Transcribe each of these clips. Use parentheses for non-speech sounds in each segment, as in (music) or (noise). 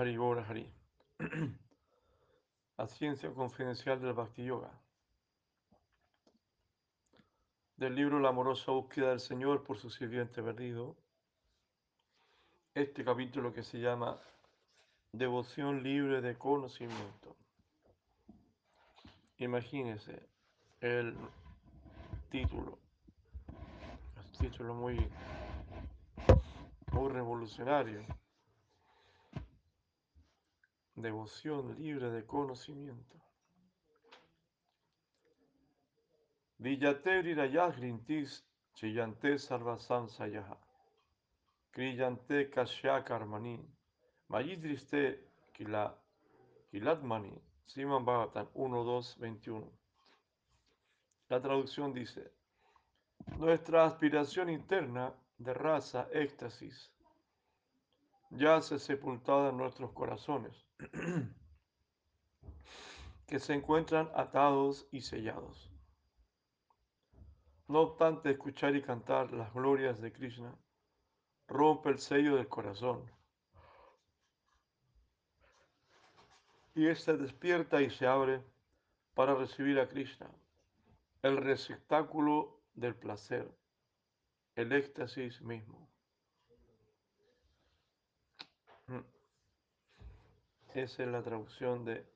Hari. (clears throat) La ciencia confidencial del Bhakti Yoga. Del libro La amorosa búsqueda del Señor por su sirviente perdido. Este capítulo que se llama Devoción libre de conocimiento. Imagínense el título. Título muy, muy revolucionario. Devoción libre de conocimiento. Villate Rirayagrintis Chiyante Sarvasansayaha. Kriyante Kashyakarmani. Mayidriste Kila Kilatmani. Siman Bhagavatam 1, 2, 21. La traducción dice: Nuestra aspiración interna de raza, éxtasis, yace sepultada en nuestros corazones, (clears throat) que se encuentran atados y sellados. No obstante, escuchar y cantar las glorias de Krishna rompe el sello del corazón. Y éste despierta y se abre para recibir a Krishna, el receptáculo del placer, el éxtasis mismo. Esa es la traducción de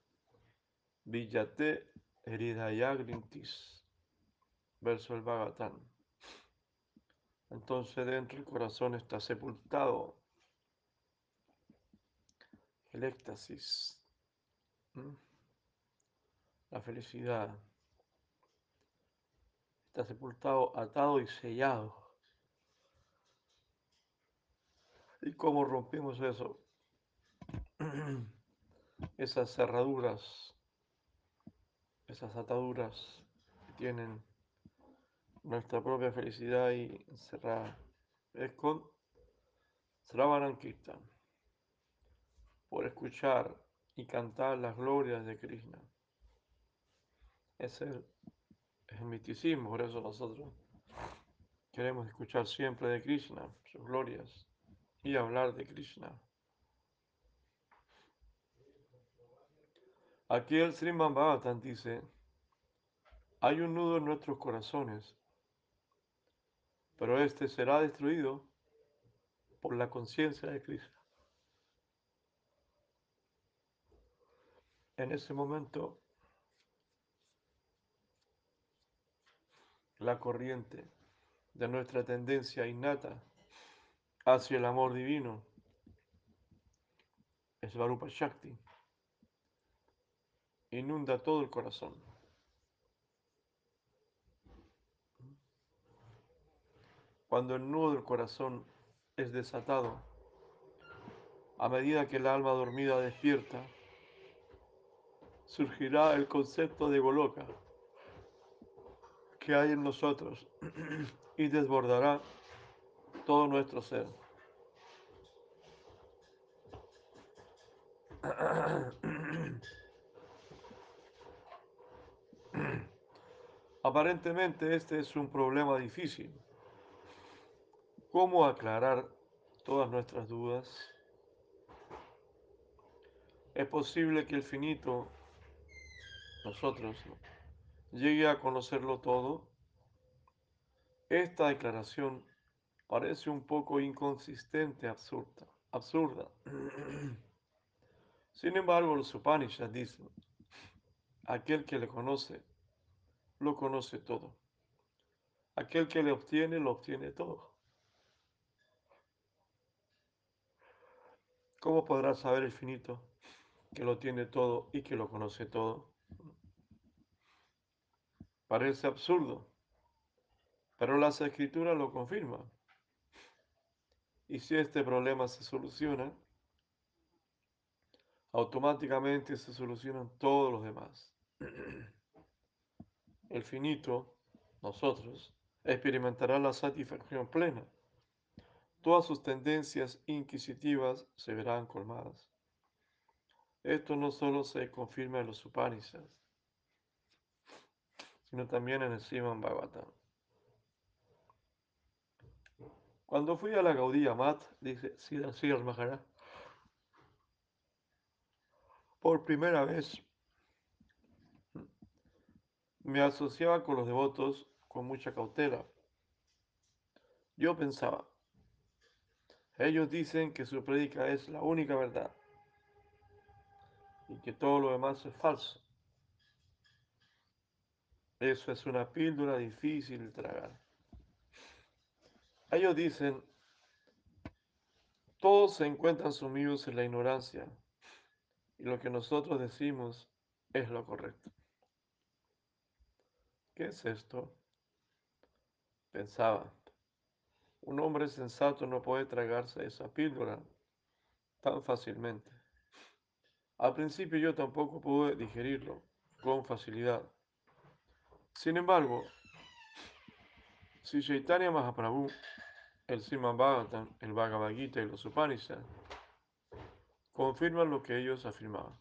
Villate Eridayagrintis, verso del Bhagavatam. Entonces dentro del corazón está sepultado el éxtasis, la felicidad. Está sepultado, atado y sellado. ¿Y cómo rompimos eso? (clears throat) esas cerraduras, esas ataduras que tienen nuestra propia felicidad y encerrada. Es con Sravanan por escuchar y cantar las glorias de Krishna. Es el, es el misticismo, por eso nosotros queremos escuchar siempre de Krishna, sus glorias, y hablar de Krishna. Aquí el Sriman Bhavatan dice, hay un nudo en nuestros corazones, pero este será destruido por la conciencia de Cristo. En ese momento, la corriente de nuestra tendencia innata hacia el amor divino es Varupa Shakti inunda todo el corazón. Cuando el nudo del corazón es desatado, a medida que el alma dormida despierta, surgirá el concepto de Goloka que hay en nosotros (clears throat) y desbordará todo nuestro ser. (clears throat) Aparentemente este es un problema difícil. ¿Cómo aclarar todas nuestras dudas? Es posible que el finito, nosotros, llegue a conocerlo todo. Esta declaración parece un poco inconsistente, absurda. absurda. (clears throat) Sin embargo, los Upanishads dicen, aquel que le conoce lo conoce todo. Aquel que le obtiene, lo obtiene todo. ¿Cómo podrá saber el finito que lo tiene todo y que lo conoce todo? Parece absurdo, pero las escrituras lo confirman. Y si este problema se soluciona, automáticamente se solucionan todos los demás. (clears throat) el finito, nosotros, experimentará la satisfacción plena. Todas sus tendencias inquisitivas se verán colmadas. Esto no solo se confirma en los Upanishads, sino también en el Sriman Bhagavatam. Cuando fui a la Gaudía Mat, dice Siddhar Maharaj, por primera vez me asociaba con los devotos con mucha cautela. Yo pensaba, ellos dicen que su prédica es la única verdad y que todo lo demás es falso. Eso es una píldora difícil de tragar. Ellos dicen, todos se encuentran sumidos en la ignorancia y lo que nosotros decimos es lo correcto. ¿Qué es esto? Pensaba, un hombre sensato no puede tragarse esa píldora tan fácilmente. Al principio yo tampoco pude digerirlo con facilidad. Sin embargo, si Chaitanya Mahaprabhu, el Srimad Bhagavatam, el Bhagavad Gita y los Upanishads confirman lo que ellos afirmaban,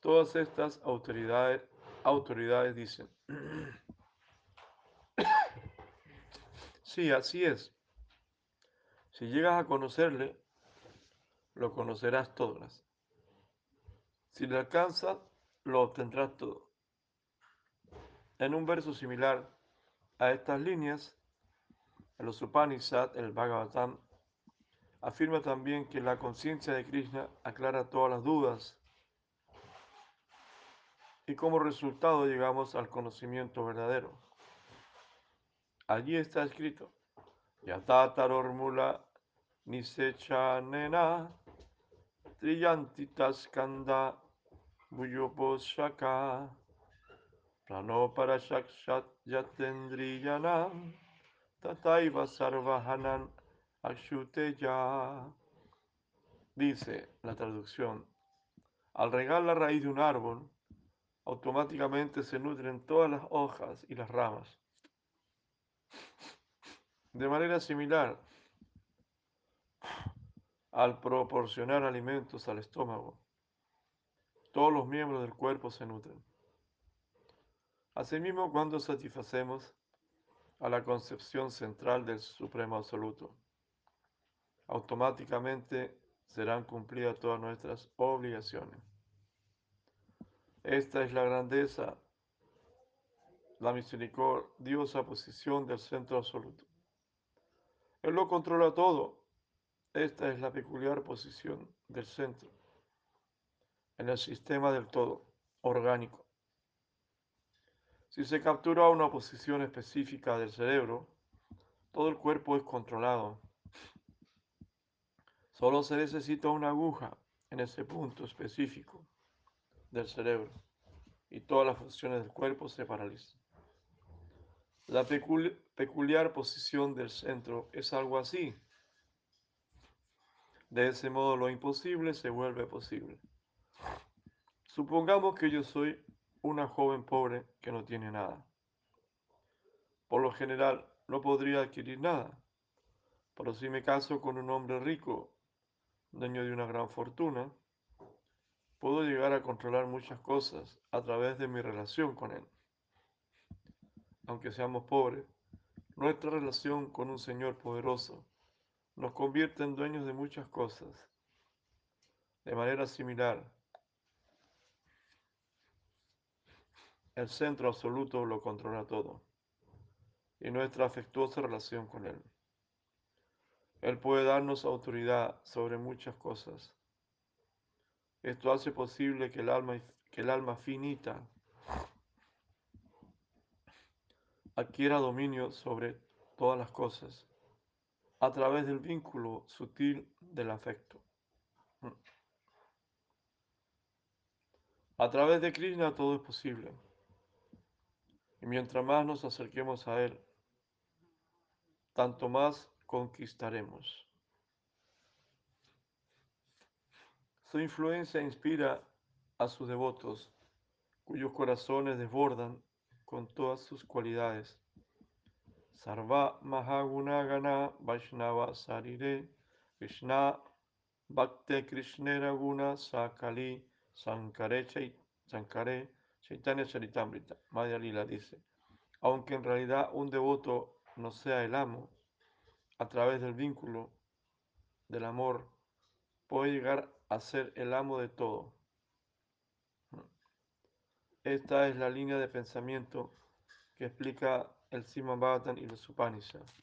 todas estas autoridades, autoridades dicen, (coughs) sí, así es. Si llegas a conocerle, lo conocerás todas. Si le alcanzas, lo obtendrás todo. En un verso similar a estas líneas, en los el Bhagavatam, afirma también que la conciencia de Krishna aclara todas las dudas y como resultado llegamos al conocimiento verdadero. Allí está escrito, Yatatarormula Nisechanena Triyantitas Buyoposhaka Pranoparashakshat Yatendriyana Tataiva Sarvahanan Akshuteya. Dice la traducción, al regar la raíz de un árbol, automáticamente se nutren todas las hojas y las ramas. De manera similar, al proporcionar alimentos al estómago, todos los miembros del cuerpo se nutren. Asimismo, cuando satisfacemos a la concepción central del Supremo Absoluto, automáticamente serán cumplidas todas nuestras obligaciones. Esta es la grandeza, la misericordiosa posición del centro absoluto. Él lo controla todo. Esta es la peculiar posición del centro en el sistema del todo, orgánico. Si se captura una posición específica del cerebro, todo el cuerpo es controlado. Solo se necesita una aguja en ese punto específico del cerebro y todas las funciones del cuerpo se paralizan. La peculiar posición del centro es algo así. De ese modo lo imposible se vuelve posible. Supongamos que yo soy una joven pobre que no tiene nada. Por lo general, no podría adquirir nada. Pero si me caso con un hombre rico, dueño de una gran fortuna, puedo llegar a controlar muchas cosas a través de mi relación con él. Aunque seamos pobres, nuestra relación con un Señor poderoso nos convierte en dueños de muchas cosas. De manera similar, El centro absoluto lo controla todo y nuestra afectuosa relación con Él. Él puede darnos autoridad sobre muchas cosas. Esto hace posible que el alma, que el alma finita adquiera dominio sobre todas las cosas a través del vínculo sutil del afecto. A través de Krishna todo es posible. Y mientras más nos acerquemos a Él, tanto más conquistaremos. Su influencia inspira a sus devotos, cuyos corazones desbordan con todas sus cualidades. Sarva Mahagunagana Vaishnava Sarire Krishna Bhakte Krishnera Guna Sakali Sankare Sankare Chaitanya Charitamrita, Madhya Lila dice, aunque en realidad un devoto no sea el amo, a través del vínculo del amor puede llegar a ser el amo de todo. Esta es la línea de pensamiento que explica el Sima Bhattan y los Upanishads.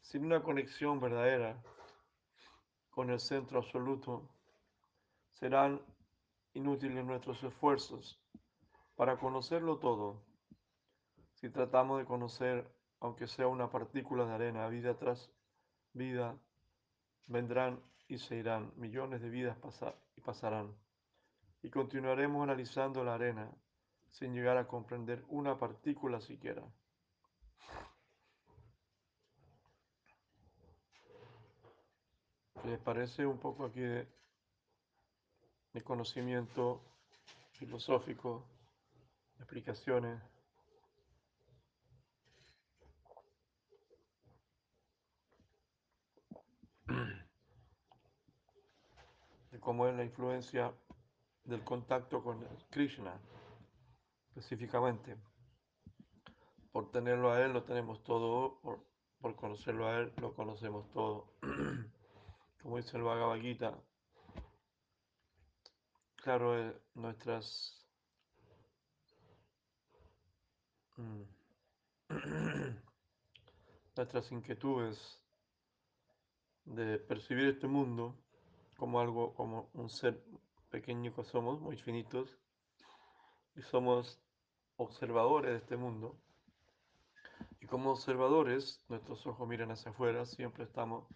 Sin una conexión verdadera con el centro absoluto, serán inútiles nuestros esfuerzos para conocerlo todo. Si tratamos de conocer, aunque sea una partícula de arena, vida tras vida, vendrán y se irán, millones de vidas pasar y pasarán. Y continuaremos analizando la arena sin llegar a comprender una partícula siquiera. ¿Les parece un poco aquí de, de conocimiento filosófico, explicaciones? De cómo es la influencia del contacto con Krishna, específicamente. Por tenerlo a Él lo tenemos todo, por, por conocerlo a Él lo conocemos todo. (clears throat) Como dice el Bhagavad Gita, claro, eh, nuestras mm, (clears throat) nuestras inquietudes de percibir este mundo como algo, como un ser pequeño que somos, muy finitos, y somos observadores de este mundo. Y como observadores, nuestros ojos miran hacia afuera, siempre estamos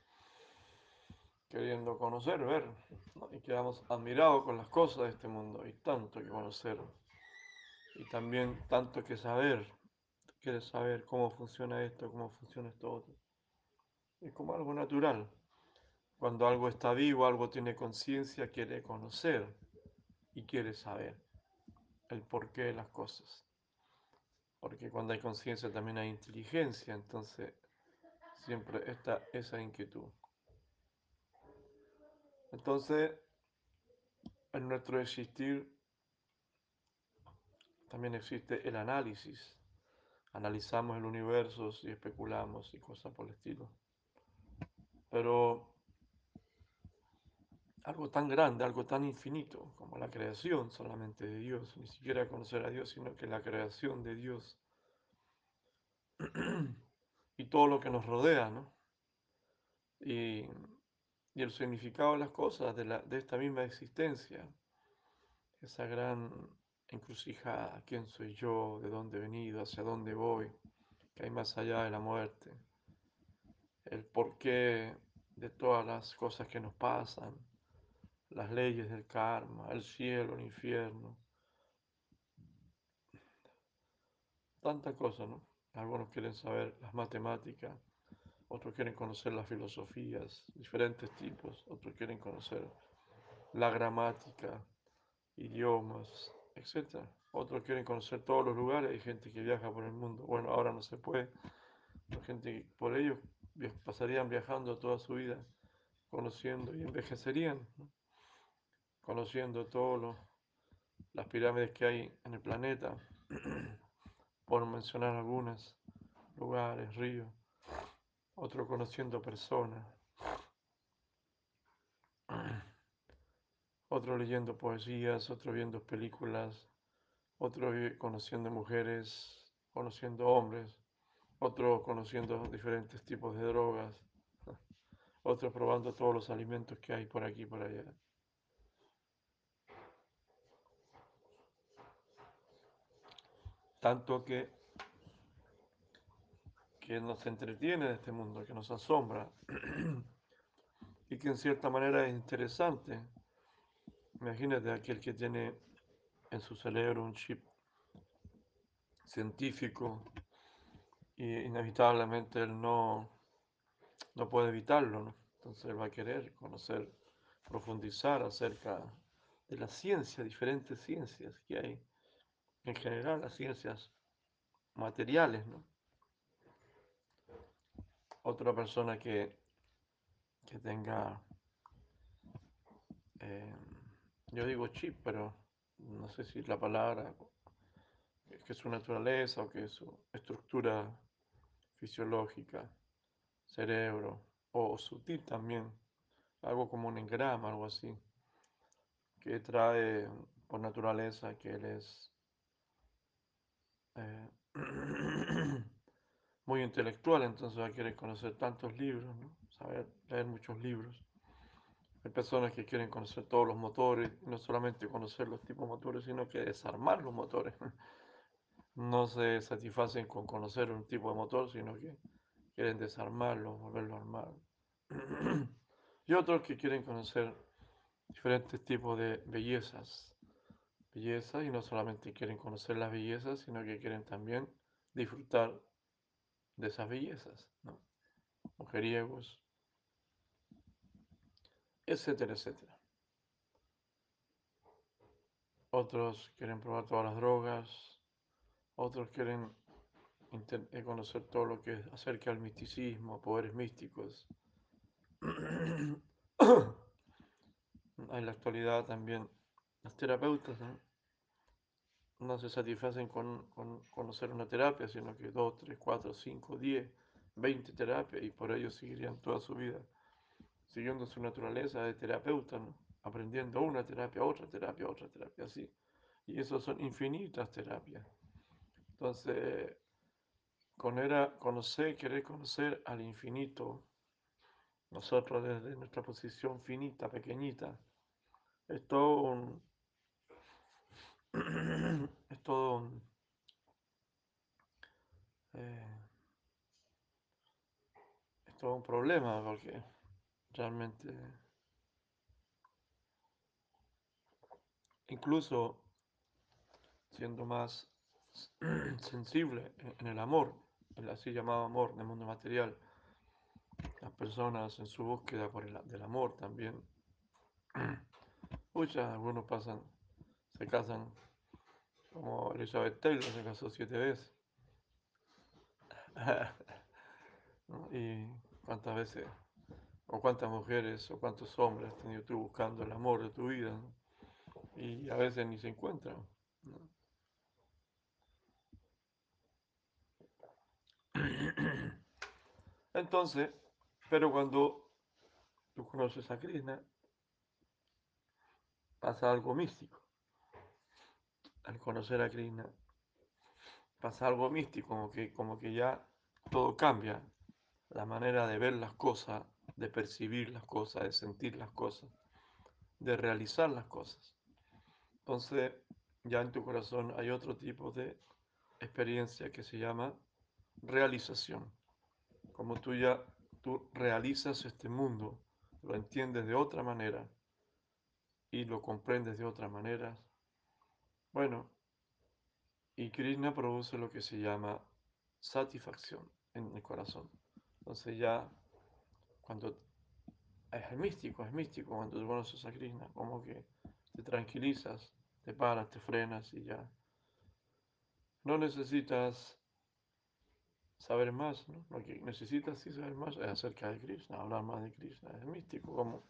queriendo conocer, ver, y quedamos admirados con las cosas de este mundo, hay tanto que conocer, y también tanto que saber, quieres saber cómo funciona esto, cómo funciona esto otro. Es como algo natural. Cuando algo está vivo, algo tiene conciencia, quiere conocer y quiere saber el porqué de las cosas. Porque cuando hay conciencia también hay inteligencia, entonces siempre está esa inquietud. Entonces, en nuestro existir también existe el análisis. Analizamos el universo y especulamos y cosas por el estilo. Pero algo tan grande, algo tan infinito como la creación solamente de Dios, ni siquiera conocer a Dios, sino que la creación de Dios (clears throat) y todo lo que nos rodea, ¿no? Y el significado de las cosas, de, de esta misma existencia, esa gran encrucijada, quién soy yo, de dónde he venido, hacia dónde voy, que hay más allá de la muerte, el porqué de todas las cosas que nos pasan, las leyes del karma, el cielo, el infierno, tanta cosa, ¿no? Algunos quieren saber las matemáticas, otros quieren conocer las filosofías, diferentes tipos, otros quieren conocer la gramática, idiomas, etc. Otros quieren conocer todos los lugares, hay gente que viaja por el mundo. Bueno, ahora no se puede, hay gente por ello pasarían viajando toda su vida, conociendo y envejecerían, conociendo todas las pirámides que hay en el planeta, (clears throat) por mencionar algunas, lugares, ríos otro conociendo personas, (clears throat) otro leyendo poesías, otro viendo películas, otro conociendo mujeres, conociendo hombres, otro conociendo diferentes tipos de drogas, (laughs) otro probando todos los alimentos que hay por aquí y por allá. Tanto que que nos entretiene de este mundo, que nos asombra (clears throat) y que en cierta manera es interesante. Imagínate aquel que tiene en su cerebro un chip científico y inevitablemente él no, no puede evitarlo, entonces él va a querer conocer, profundizar acerca de la ciencia, diferentes ciencias que hay, en general las ciencias materiales, ¿no? otra persona que, que tenga, eh, yo digo chip, pero no sé si la palabra, que es su naturaleza o que es su estructura fisiológica, cerebro, o sutil también, algo como un engrama, algo así, que trae, por naturaleza que él es eh, (clears throat) muy intelectual, entonces va a querer conocer tantos libros, ¿no? saber leer muchos libros. Hay personas que quieren conocer todos los motores, no solamente conocer los tipos de motores, sino que desarmar los motores. (laughs) No se satisfacen con conocer un tipo de motor, sino que quieren desarmarlo, volverlo a armar. (clears throat) Y otros que quieren conocer diferentes tipos de bellezas. Y no solamente quieren conocer las bellezas, sino que quieren también disfrutar de esas bellezas, ¿no? Mujeriegos, etcétera, etcétera. Otros quieren probar todas las drogas, otros quieren eh, conocer todo lo que es acerca del misticismo, poderes místicos. (clears throat) en la actualidad también los terapeutas no, se satisfacen con, con, conocer una terapia, sino que dos, tres, cuatro, cinco, diez, veinte terapias y por ello seguirían toda su vida siguiendo su naturaleza de terapeuta, aprendiendo una terapia, otra terapia, otra terapia, así. Y eso son infinitas terapias. Entonces, con era conocer, querer conocer al infinito, nosotros desde nuestra posición finita, pequeñita, es todo un, es todo eh, es todo un problema porque realmente incluso siendo más (clears throat) sensible en el amor, el así llamado amor del mundo material, las personas en su búsqueda por el, del amor también, (clears throat) muchas, algunos pasan, se casan como Elizabeth Taylor se casó siete veces. (laughs) Y cuántas veces o cuántas mujeres o cuántos hombres has tenido tú buscando el amor de tu vida y a veces ni se encuentran. (clears throat) Entonces, pero cuando tú conoces a Krishna, pasa algo místico. Al conocer a Krishna, pasa algo místico, como que, como que ya todo cambia. La manera de ver las cosas, de percibir las cosas, de sentir las cosas, de realizar las cosas. Entonces, ya en tu corazón hay otro tipo de experiencia que se llama realización. Como tú ya tú realizas este mundo, lo entiendes de otra manera y lo comprendes de otra manera. Bueno, y Krishna produce lo que se llama satisfacción en el corazón. Entonces ya cuando es místico, es místico cuando tú conoces a Krishna, como que te tranquilizas, te paras, te frenas y ya. No necesitas saber más, ¿no? Lo que necesitas sí saber más es acerca de Krishna, hablar más de Krishna, es místico como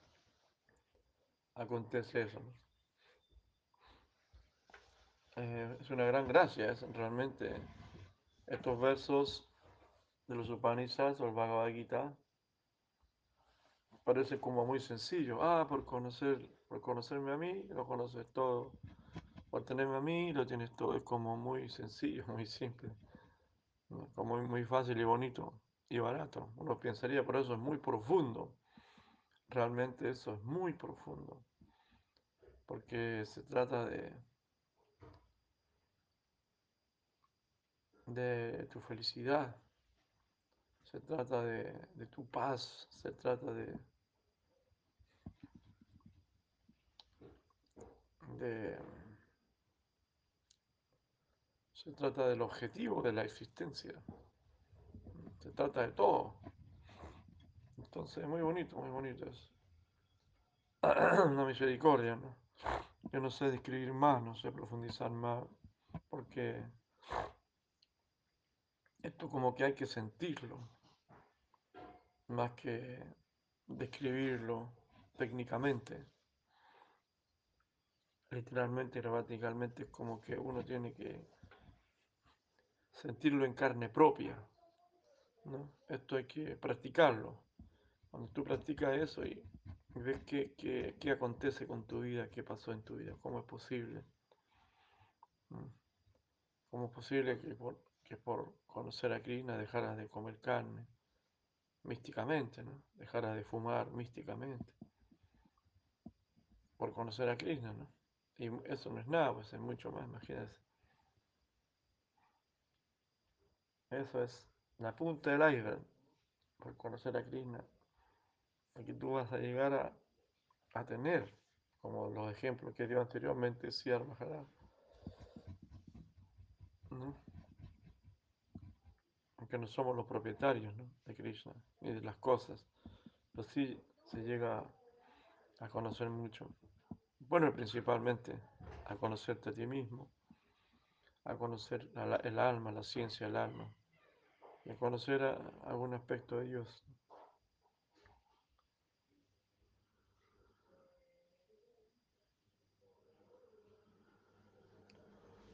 acontece eso, eh, es una gran gracia, es realmente estos versos de los Upanishads o el Bhagavad Gita parece como muy sencillo. Ah, por conocer, por conocerme a mí, lo conoces todo. Por tenerme a mí, lo tienes todo. Es como muy sencillo, (laughs) muy simple. Como muy fácil y bonito y barato. Uno pensaría, por eso es muy profundo. Realmente eso es muy profundo. Porque se trata de, de tu felicidad. Se trata de, de tu paz. Se trata de, de se trata del objetivo de la existencia. Se trata de todo. Entonces, muy bonito, muy bonito eso. (clears throat) Una misericordia, ¿no? Yo no sé describir más, no sé profundizar más, porque esto como que hay que sentirlo, más que describirlo técnicamente. Literalmente, gramaticalmente, es como que uno tiene que sentirlo en carne propia. ¿no? Esto hay que practicarlo. Cuando tú practicas eso y ves qué, qué, qué, acontece con tu vida, qué pasó en tu vida, cómo es posible. ¿Cómo es posible que que por conocer a Krishna dejaras de comer carne místicamente, ¿no? Dejaras de fumar místicamente por conocer a Krishna, ¿no? Y eso no es nada, pues es mucho más, imagínense. Eso es la punta del iceberg, por conocer a Krishna. Aquí tú vas a llegar a, a tener, como los ejemplos que dio anteriormente Sierra Maharaj. Aunque no somos los propietarios ¿no? de Krishna ni de las cosas, pero sí se llega a conocer mucho. Bueno, principalmente a conocerte a ti mismo, a conocer el alma, la ciencia del alma, y a conocer algún aspecto de Dios.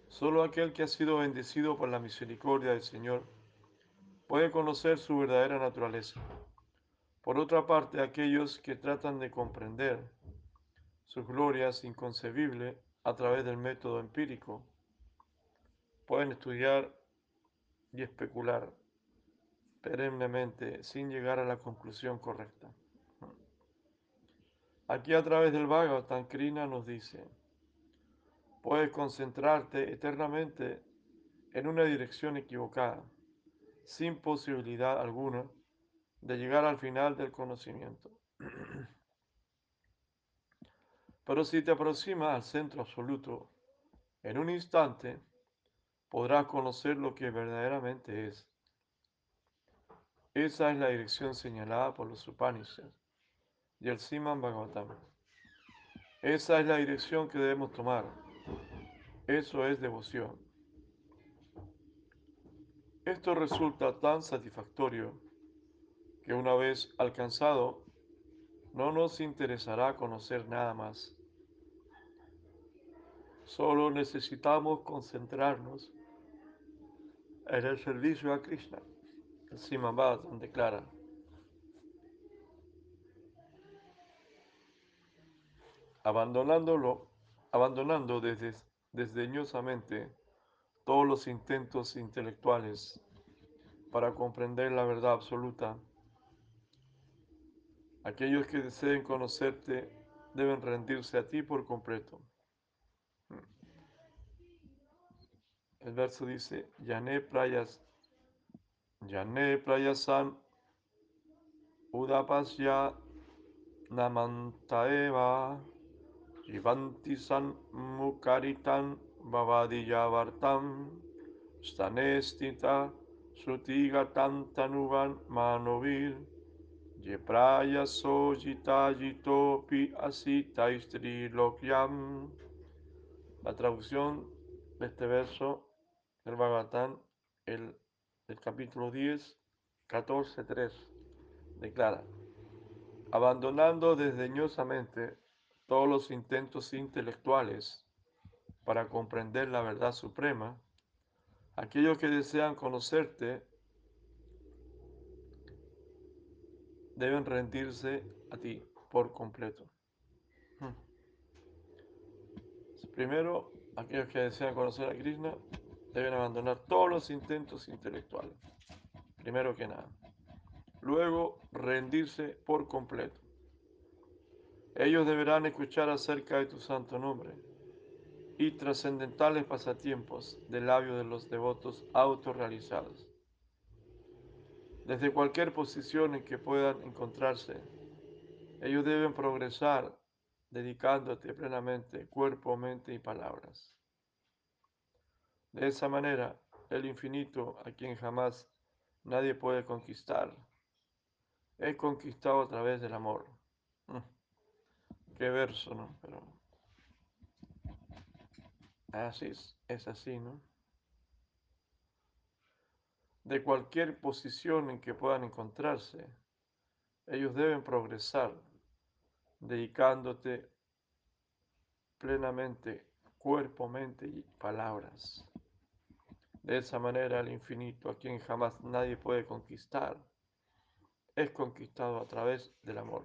Solo aquel que ha sido bendecido por la misericordia del Señor puede conocer su verdadera naturaleza. Por otra parte, aquellos que tratan de comprender sus glorias inconcebibles a través del método empírico pueden estudiar y especular perennemente sin llegar a la conclusión correcta. Aquí a través del Bhagavatam nos dice, puedes concentrarte eternamente en una dirección equivocada, sin posibilidad alguna de llegar al final del conocimiento. (clears throat) Pero si te aproximas al centro absoluto, en un instante podrás conocer lo que verdaderamente es. Esa es la dirección señalada por los Upanishads y el Siman Bhagavatam. Esa es la dirección que debemos tomar. Eso es devoción. Esto resulta tan satisfactorio que una vez alcanzado, no nos interesará conocer nada más. Solo necesitamos concentrarnos en el servicio a Krishna. El Siman Bhagavatam declara. Abandonándolo, abandonando desde, desdeñosamente todos los intentos intelectuales para comprender la verdad absoluta. Aquellos que deseen conocerte deben rendirse a ti por completo. El verso dice, Yané prayas, Yané prayasan udapasya namantaeva jivanti san mukaritan Bhavadiyavartam Stanestita Sutigatantanuvan Manovir Yepraya Sojita Jitopi Asita Lokyam La traducción de este verso del Bhagavatam, el, el capítulo 10, 14, 3, declara, abandonando desdeñosamente todos los intentos intelectuales para comprender la verdad suprema, aquellos que desean conocerte deben rendirse a ti por completo. Hmm. Primero, aquellos que desean conocer a Krishna deben abandonar todos los intentos intelectuales, primero que nada. Luego, rendirse por completo. Ellos deberán escuchar acerca de tu santo nombre y trascendentales pasatiempos del labio de los devotos autorrealizados. Desde cualquier posición en que puedan encontrarse, ellos deben progresar dedicándote plenamente cuerpo, mente y palabras. De esa manera, el infinito, a quien jamás nadie puede conquistar, es conquistado a través del amor. Mm. Qué verso, ¿no? Pero Así es, es así, ¿no? De cualquier posición en que puedan encontrarse, ellos deben progresar, dedicándote plenamente cuerpo, mente y palabras. De esa manera el infinito, a quien jamás nadie puede conquistar, es conquistado a través del amor.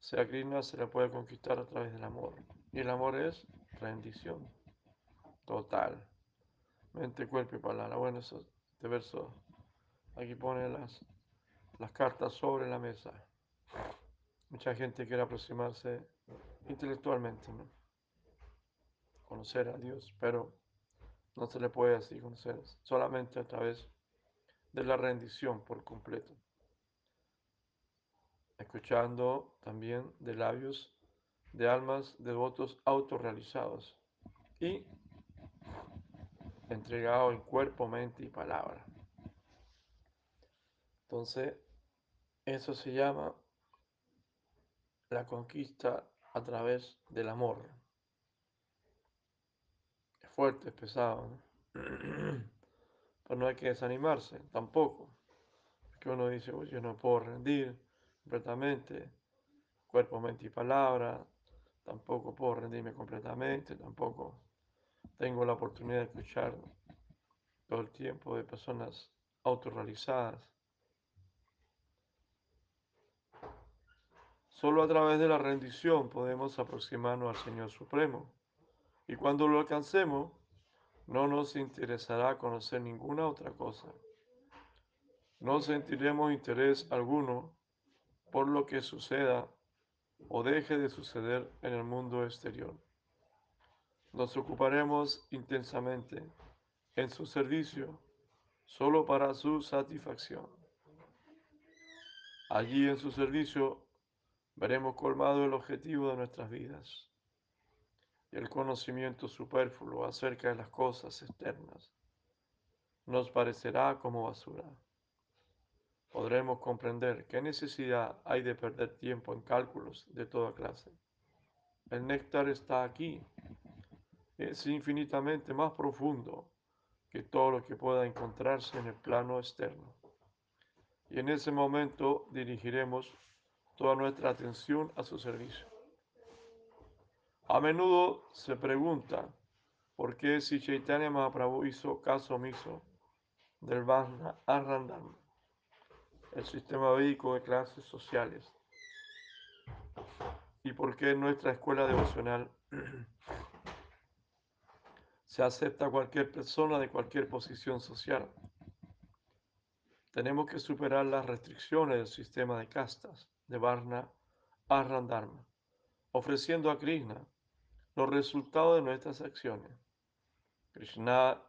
Sea, Krishna se le puede conquistar a través del amor. Y el amor es rendición. total. Mente, cuerpo y palabra. Bueno, eso, este verso aquí pone las, las cartas sobre la mesa. Mucha gente quiere aproximarse intelectualmente, ¿no? Conocer a Dios, pero no se le puede así conocer, solamente a través de la rendición por completo. Escuchando también de labios de almas devotos autorrealizados y entregado en cuerpo, mente y palabra. Entonces, eso se llama la conquista a través del amor. Es fuerte, es pesado, (clears throat) pero no hay que desanimarse tampoco. Porque uno dice, yo no puedo rendir completamente, cuerpo, mente y palabra, tampoco puedo rendirme completamente, tampoco tengo la oportunidad de escuchar todo el tiempo de personas autorrealizadas. Solo a través de la rendición podemos aproximarnos al Señor Supremo. Y cuando lo alcancemos, no nos interesará conocer ninguna otra cosa. No sentiremos interés alguno por lo que suceda o deje de suceder en el mundo exterior. Nos ocuparemos intensamente en su servicio solo para su satisfacción. Allí en su servicio veremos colmado el objetivo de nuestras vidas y el conocimiento superfluo acerca de las cosas externas nos parecerá como basura. Podremos comprender qué necesidad hay de perder tiempo en cálculos de toda clase. El néctar está aquí. Es infinitamente más profundo que todo lo que pueda encontrarse en el plano externo. Y en ese momento dirigiremos toda nuestra atención a su servicio. A menudo se pregunta por qué si Chaitanya Mahaprabhu hizo caso omiso del Vajna Arrandam, el sistema védico de clases sociales, y por qué en nuestra escuela devocional (clears throat) se acepta cualquier persona de cualquier posición social. Tenemos que superar las restricciones del sistema de castas de Varna Arrandharma, ofreciendo a Krishna los resultados de nuestras acciones. Krishna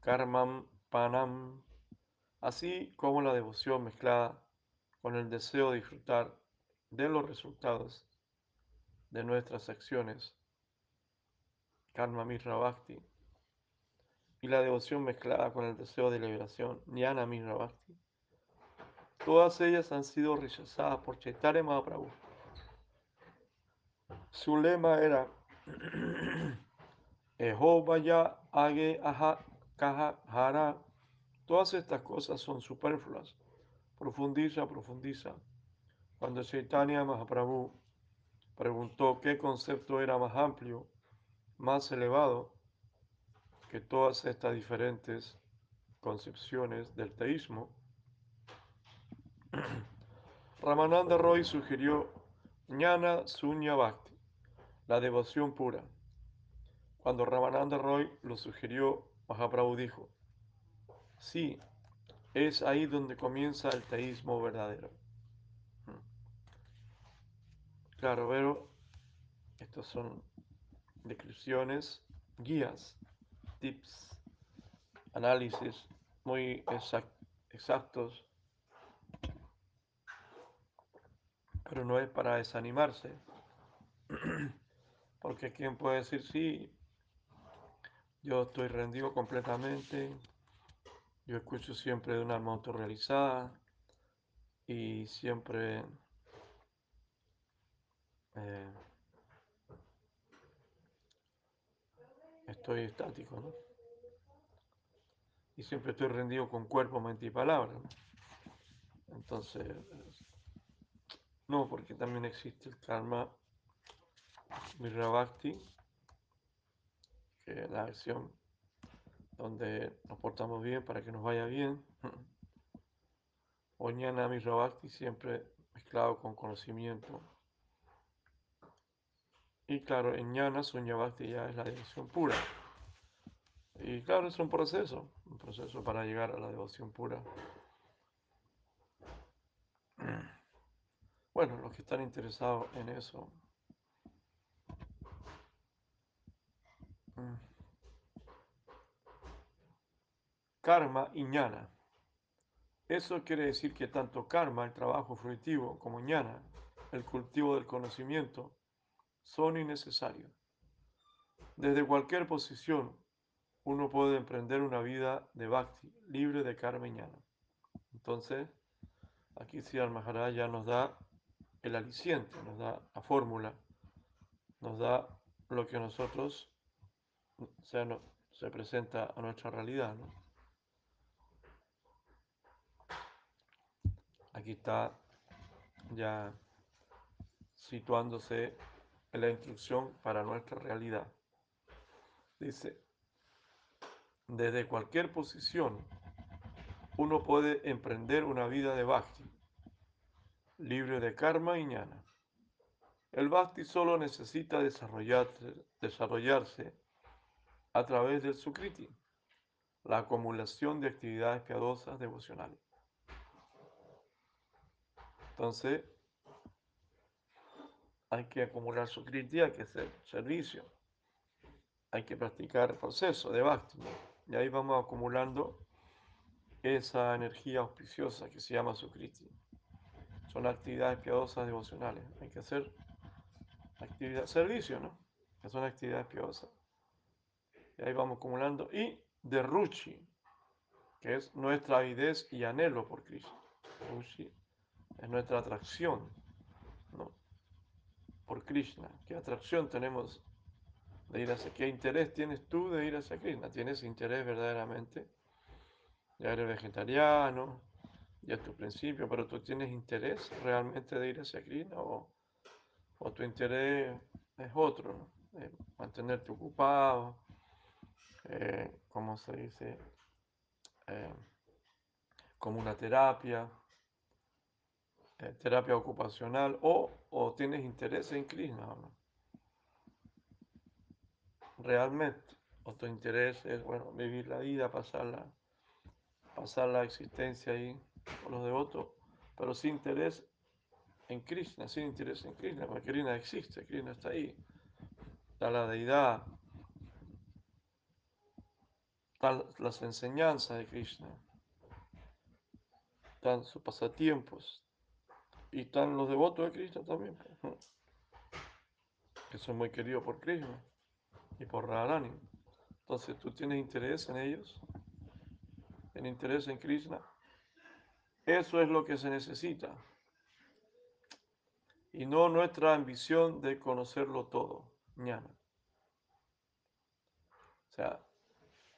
Karmam Panam, así como la devoción mezclada con el deseo de disfrutar de los resultados de nuestras acciones. Karma Mirra Bhakti y la devoción mezclada con el deseo de liberación, Jnana Mirra Todas ellas han sido rechazadas por Chaitanya Mahaprabhu. Su lema era (clears throat) Ehovaya Age Aha Kaha Hara. Todas estas cosas son superfluas. Profundiza, profundiza. Cuando Chaitanya Mahaprabhu preguntó qué concepto era más amplio, más elevado, que todas estas diferentes concepciones del teísmo, (clears throat) Ramananda Roy sugirió Jnana Sunya Bhakti, la devoción pura. Cuando Ramananda Roy lo sugirió, Mahaprabhu dijo, sí, es ahí donde comienza el teísmo verdadero. Claro, pero estas son descripciones, guías tips, análisis muy exactos, pero no es para desanimarse, (clears throat) porque quien puede decir, sí, yo estoy rendido completamente, yo escucho siempre de una alma autorrealizada y siempre eh, estoy estático, ¿no? Y siempre estoy rendido con cuerpo, mente y palabra. Entonces, no, porque también existe el karma Mirrabhakti, que es la acción donde nos portamos bien para que nos vaya bien. (laughs) O Jnana Mirrabhakti siempre mezclado con conocimiento. Y claro, en Jnana Sunyabhakti ya es la dirección pura. Y claro, es un proceso, un proceso para llegar a la devoción pura. (clears throat) Bueno, los que están interesados en eso. Mm. Karma y ñana. Eso quiere decir que tanto karma, el trabajo fruitivo, como ñana, el cultivo del conocimiento, son innecesarios. Desde cualquier posición, uno puede emprender una vida de bhakti, libre de karma y ñana. Entonces, aquí sí Maharaj ya nos da el aliciente, nos da la fórmula, nos da lo que nosotros, se presenta a nuestra realidad. ¿no? Aquí está ya situándose en la instrucción para nuestra realidad. Dice, desde cualquier posición uno puede emprender una vida de bhakti, libre de karma y ñana. El bhakti solo necesita desarrollarse, desarrollarse a través del sukriti, la acumulación de actividades piadosas devocionales. Entonces, hay que acumular sukriti, hay que hacer servicio, hay que practicar proceso de bhakti. Y ahí vamos acumulando esa energía auspiciosa que se llama sukriti. Son actividades piadosas devocionales. Hay que hacer actividad, servicio, ¿no? Que son actividades piadosas. Y ahí vamos acumulando. Y de Ruchi, que es nuestra avidez y anhelo por Cristo. Ruchi es nuestra atracción, ¿no? Por Krishna. ¿Qué atracción tenemos de ir hacia? ¿Qué interés tienes tú de ir hacia Krishna? ¿Tienes interés verdaderamente? Ya eres vegetariano, ya es tu principio, pero tú tienes interés realmente de ir hacia Krishna o, o tu interés es otro, ¿no? mantenerte ocupado, eh, ¿cómo se dice? Eh, como una terapia, eh, terapia ocupacional, o, o, tienes interés en Krishna, ¿no? Realmente, o tu interés es, bueno, vivir la vida, pasarla, pasar la existencia ahí con los devotos, pero sin interés en Krishna, sin interés en Krishna, porque Krishna existe, Krishna está ahí, está la deidad, están las enseñanzas de Krishna, están sus pasatiempos, y están los devotos de Krishna también, que son muy queridos por Krishna y por Radharani. Entonces, ¿tú tienes interés en ellos? ¿En interés en Krishna? Eso es lo que se necesita. Y no nuestra ambición de conocerlo todo, ñana. O sea,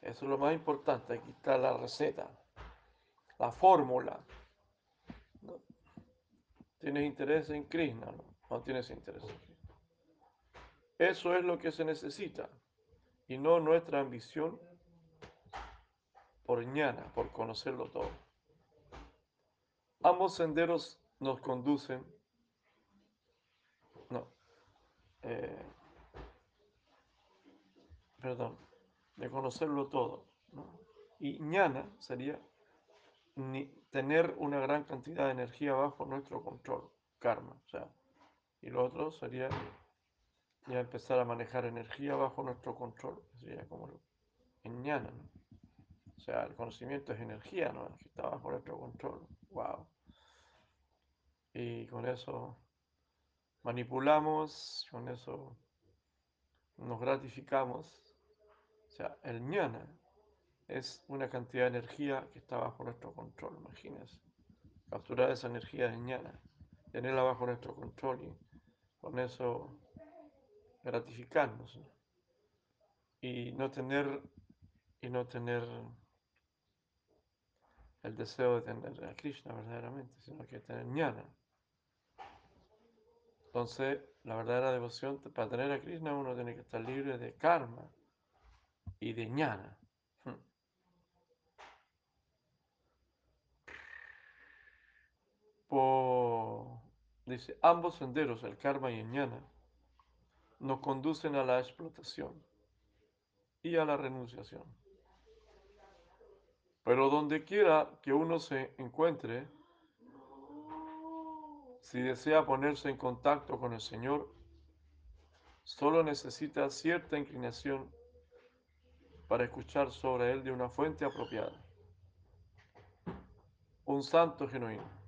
eso es lo más importante. Aquí está la receta, la fórmula. ¿Tienes interés en Krishna? No, no tienes interés en Krishna. Eso es lo que se necesita. Y no nuestra ambición por ñana, por conocerlo todo. Ambos senderos nos conducen, no, eh, perdón, de conocerlo todo. Y ñana sería ni tener una gran cantidad de energía bajo nuestro control, karma. O sea, y lo otro sería ya empezar a manejar energía bajo nuestro control, sería como en ñana. O sea, el conocimiento es energía, ¿no? Que está bajo nuestro control. Wow. Y con eso manipulamos, con eso nos gratificamos. O sea, el ñana es una cantidad de energía que está bajo nuestro control, imagínense. Capturar esa energía de ñana, tenerla bajo nuestro control y con eso gratificarnos. ¿no? Y no tener y no tener el deseo de tener a Krishna verdaderamente, sino que tener ñana. Entonces, la verdadera devoción, para tener a Krishna uno tiene que estar libre de karma y de ñana. Dice, ambos senderos, el karma y el ñana, nos conducen a la explotación y a la renunciación. Pero donde quiera que uno se encuentre, si desea ponerse en contacto con el Señor, solo necesita cierta inclinación para escuchar sobre Él de una fuente apropiada. Un santo genuino.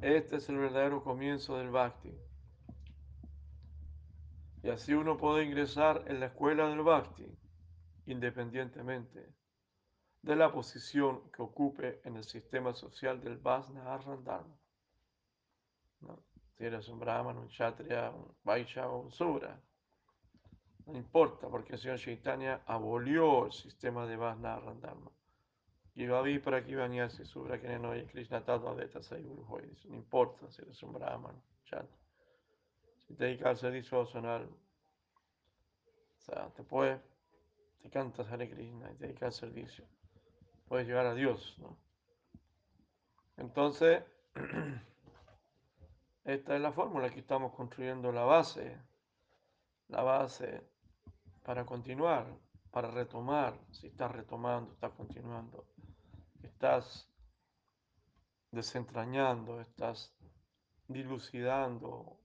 Este es el verdadero comienzo del Bhakti. Y así uno puede ingresar en la escuela del Bhakti, independientemente de la posición que ocupe en el sistema social del Vasna Dharma. Si eres un Brahman, un Kshatriya, un Vaishya o un Sura. No importa, porque el señor Chaitanya abolió el sistema de Vasna Dharma. Y va a vi para aquí si Sura que no hay Krishna Tattva Veta Guru No importa si eres un Brahman, Kshatriya. Si te dedicas al servicio devocional, o sea, te puede, te cantas Hare Krishna y te dedicas al servicio puedes llegar a Dios. ¿no? Entonces, (clears throat) esta es la fórmula que estamos construyendo la base, la base para continuar, para retomar, si estás retomando, estás continuando, estás desentrañando, estás dilucidando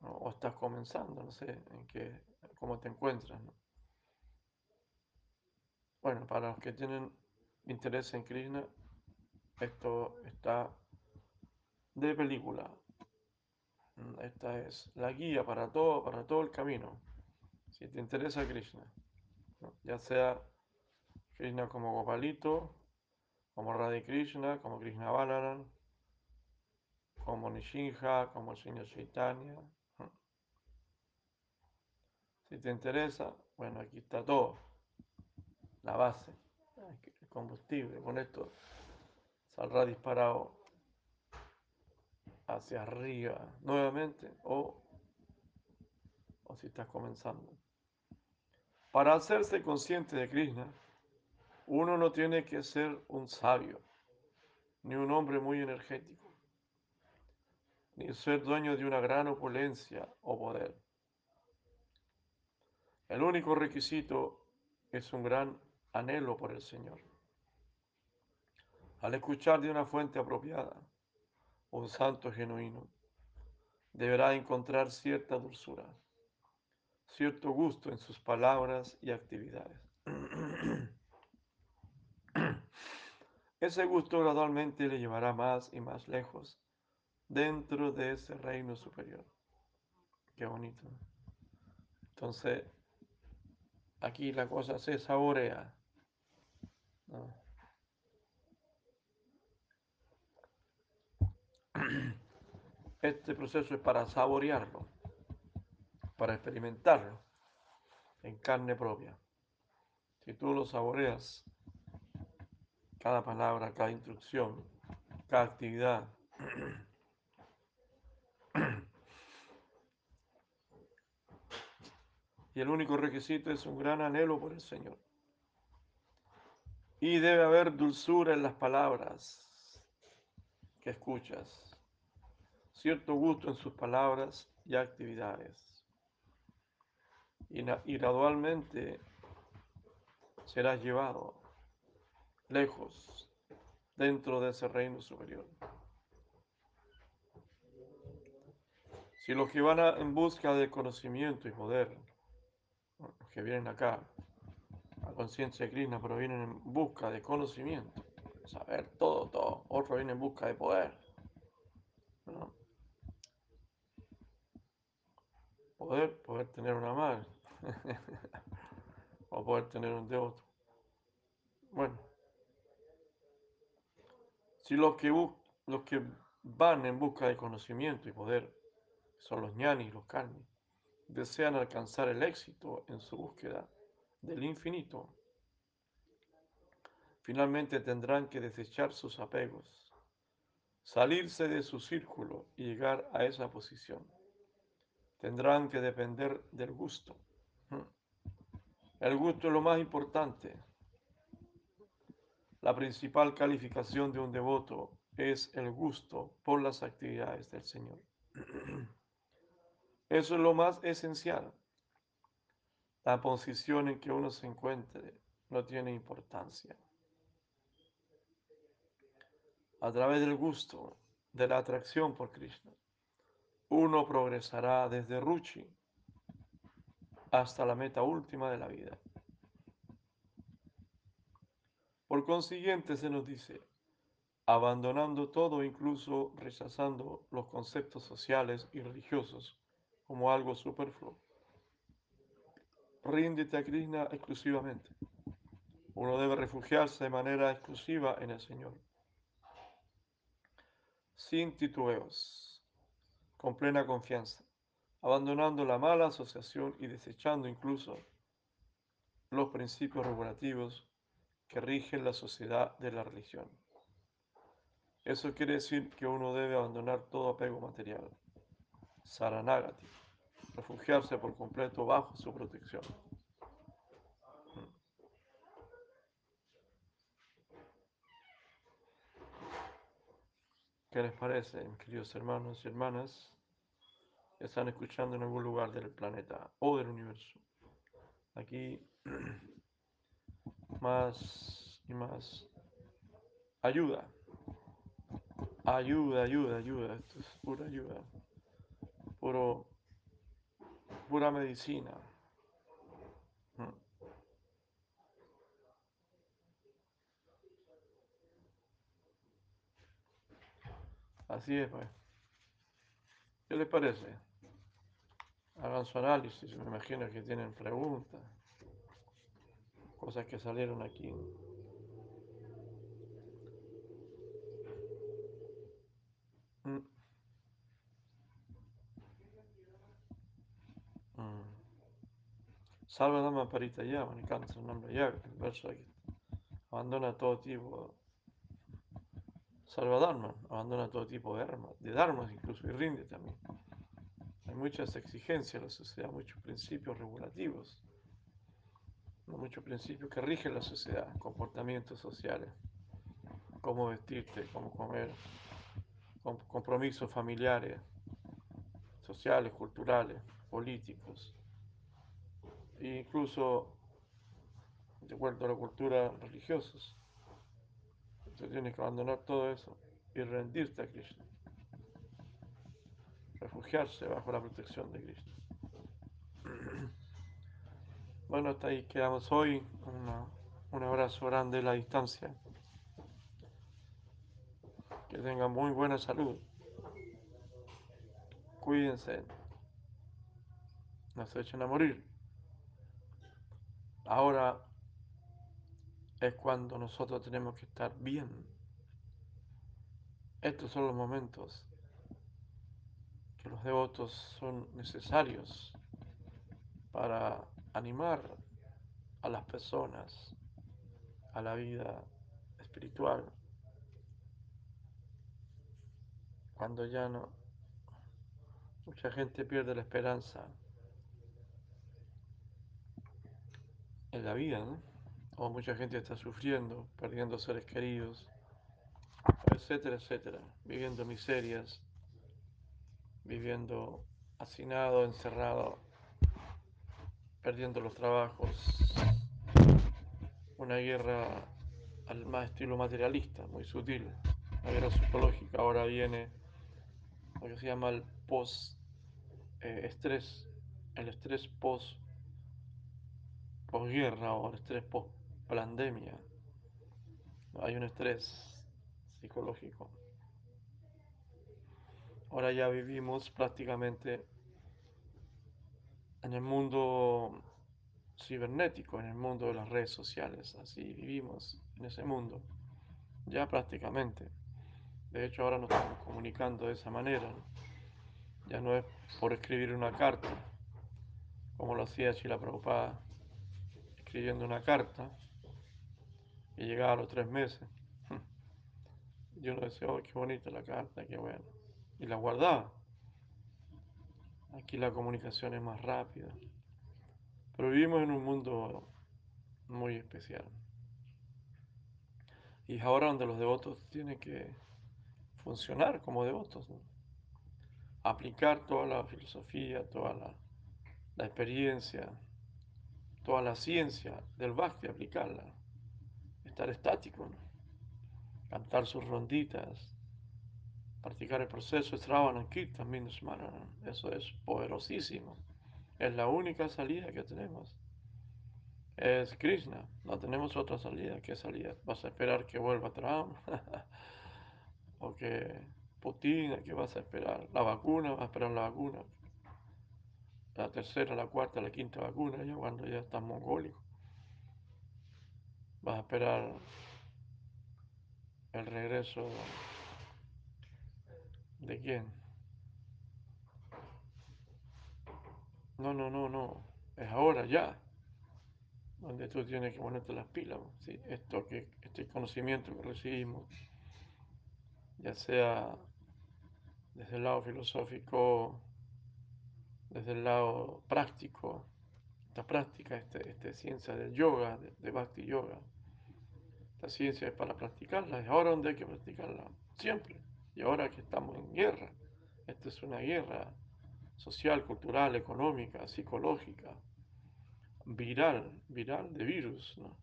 o estás comenzando, no sé en qué, cómo te encuentras. ¿no? Bueno, para los que tienen interés en Krishna, esto está de película. Esta es la guía para todo, para todo el camino. Si te interesa Krishna, ya sea Krishna como Gopalito, como Radhe Krishna, como Krishna Balaran, como Nishinja, como el señor Chaitanya. Si te interesa, bueno, aquí está todo la base, el combustible, con esto saldrá disparado hacia arriba nuevamente o, o si estás comenzando. Para hacerse consciente de Krishna, uno no tiene que ser un sabio, ni un hombre muy energético, ni ser dueño de una gran opulencia o poder. El único requisito es un gran anhelo por el Señor. Al escuchar de una fuente apropiada, un santo genuino deberá encontrar cierta dulzura, cierto gusto en sus palabras y actividades. (clears throat) Ese gusto gradualmente le llevará más y más lejos dentro de ese reino superior. Qué bonito. Entonces, aquí la cosa se saborea. (clears throat) Este proceso es para saborearlo, para experimentarlo en carne propia. Si tú lo saboreas, cada palabra, cada instrucción, cada actividad, y el único requisito es un gran anhelo por el Señor. Y debe haber dulzura en las palabras que escuchas, cierto gusto en sus palabras y actividades. Y, gradualmente serás llevado lejos dentro de ese reino superior. Si los que van en busca de conocimiento y poder, los que vienen acá, conciencia de Krishna, pero vienen en busca de conocimiento, saber todo, todo. Otros vienen en busca de poder. Poder, poder tener una madre. (laughs) o poder tener un devoto. Bueno. Si los que, los que van en busca de conocimiento y poder son los ñanis, los karmis, desean alcanzar el éxito en su búsqueda del infinito, finalmente tendrán que desechar sus apegos, salirse de su círculo y llegar a esa posición. Tendrán que depender del gusto. Hmm. El gusto es lo más importante. La principal calificación de un devoto es el gusto por las actividades del Señor. (clears throat) Eso es lo más esencial. La posición en que uno se encuentre no tiene importancia. A través del gusto, de la atracción por Krishna, uno progresará desde Ruchi hasta la meta última de la vida. Por consiguiente, se nos dice, abandonando todo, incluso rechazando los conceptos sociales y religiosos como algo superfluo. Ríndete a Krishna exclusivamente. Uno debe refugiarse de manera exclusiva en el Señor. Sin titubeos, con plena confianza, abandonando la mala asociación y desechando incluso los principios regulativos que rigen la sociedad de la religión. Eso quiere decir que uno debe abandonar todo apego material. Saranagati, refugiarse por completo bajo su protección. ¿Qué les parece, queridos hermanos y hermanas? Están escuchando en algún lugar del planeta o del universo. Aquí (clears throat) más y más ayuda. Ayuda, ayuda, ayuda. Esto es pura ayuda. Puro, pura medicina. Mm. Así es, pues. ¿Qué les parece? Hagan su análisis, me imagino que tienen preguntas, cosas que salieron aquí. Mm. Mm. Salva Dama Paritaya, me encanta su nombre ya, el verso aquí. Abandona todo tipo Salvadharma, abandona todo tipo de armas, de dharmas incluso, y rinde también. Hay muchas exigencias en la sociedad, muchos principios regulativos, muchos principios que rigen la sociedad, comportamientos sociales, cómo vestirte, cómo comer, compromisos familiares, sociales, culturales, políticos, e incluso, de acuerdo a la cultura, religiosos. Entonces tienes que abandonar todo eso y rendirte a Krishna. Refugiarse bajo la protección de Krishna. (clears throat) Bueno, hasta ahí quedamos hoy. un abrazo grande a la distancia. Que tengan muy buena salud. Cuídense. No se echen a morir. Ahora es cuando nosotros tenemos que estar bien. Estos son los momentos que los devotos son necesarios para animar a las personas a la vida espiritual. Cuando ya no, mucha gente pierde la esperanza en la vida, ¿no? o mucha gente está sufriendo, perdiendo seres queridos, etcétera, etcétera, viviendo miserias, viviendo hacinado, encerrado, perdiendo los trabajos, una guerra al más estilo materialista, muy sutil, una guerra psicológica. Ahora viene lo que se llama el post-estrés, el estrés post posguerra o el estrés post pandemia, hay un estrés psicológico. Ahora ya vivimos prácticamente en el mundo cibernético, en el mundo de las redes sociales, así vivimos en ese mundo, ya prácticamente. De hecho, ahora nos estamos comunicando de esa manera. Ya no es por escribir una carta, como lo hacía Chila Prabhupada, escribiendo una carta, y llegaba a los tres meses. (laughs) Yo no decía, oh, qué bonita la carta, qué bueno. Y la guardaba. Aquí la comunicación es más rápida. Pero vivimos en un mundo muy especial. Y es ahora donde los devotos tienen que funcionar como devotos. Aplicar toda la filosofía, toda la, experiencia toda la ciencia del bhakti, aplicarla, estar estático, cantar sus ronditas, practicar el proceso Eso es poderosísimo. Es la única salida que tenemos. Es Krishna. No tenemos otra salida. ¿Qué salida? ¿Vas a esperar que vuelva Trump? (laughs) ¿O que Putin? ¿Qué vas a esperar? ¿La vacuna? ¿Vas a esperar la vacuna? La tercera, la cuarta, la quinta vacuna, ya cuando ya estás mongólico. Vas a esperar el regreso de quién? No, no, no, no. Es ahora, ya. Donde tú tienes que ponerte las pilas. ¿sí? Esto que, este conocimiento que recibimos, ya sea desde el lado filosófico, desde el lado práctico, esta práctica, esta, esta ciencia del yoga, de, de Bhakti Yoga. La ciencia es para practicarla, es ahora donde hay que practicarla, siempre. Y ahora que estamos en guerra, esta es una guerra social, cultural, económica, psicológica, viral, viral de virus, ¿no?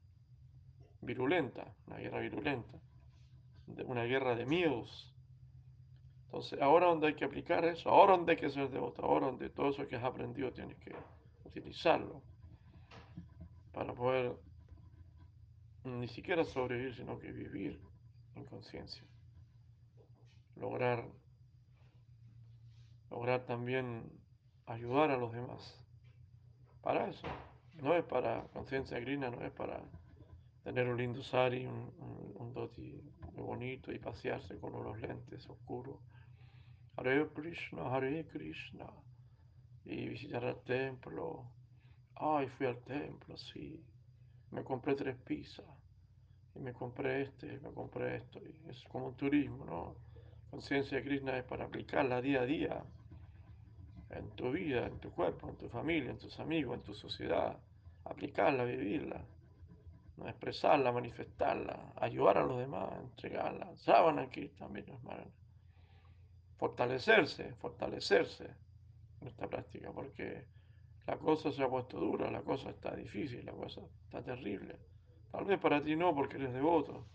virulenta, una guerra virulenta, una guerra de miedos. Entonces, ahora donde hay que aplicar eso, ahora donde hay que ser devoto, ahora donde todo eso que has aprendido tienes que utilizarlo para poder ni siquiera sobrevivir, sino que vivir en conciencia. Lograr, lograr también ayudar a los demás. Para eso. No es para conciencia grina, no es para tener un lindo sari, un, un, doti muy bonito y pasearse con unos lentes oscuros. Hare Krishna, Hare Krishna. Y visitar el templo. Ay, fui al templo, sí. Me compré tres pizzas. Y me compré este, me compré esto. Y es como un turismo, ¿no? Conciencia de Krishna es para aplicarla día a día en tu vida, en tu cuerpo, en tu familia, en tus amigos, en tu sociedad. Aplicarla, vivirla expresarla, manifestarla, ayudar a los demás, entregarla. Saban aquí también. Fortalecerse, fortalecerse en esta práctica, porque la cosa se ha puesto dura, la cosa está difícil, la cosa está terrible. Tal vez para ti no, porque eres devoto,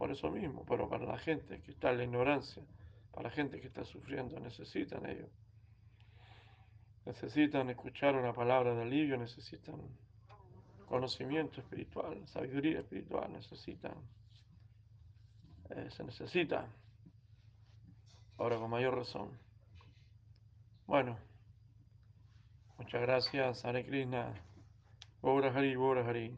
por eso mismo, pero para la gente que está en la ignorancia, para la gente que está sufriendo, necesitan ello. Necesitan escuchar una palabra de alivio, necesitan conocimiento espiritual, sabiduría espiritual, necesitan, eh, se necesita, ahora con mayor razón. Bueno, muchas gracias, Hare Krishna, Bora Hari, Bora Hari.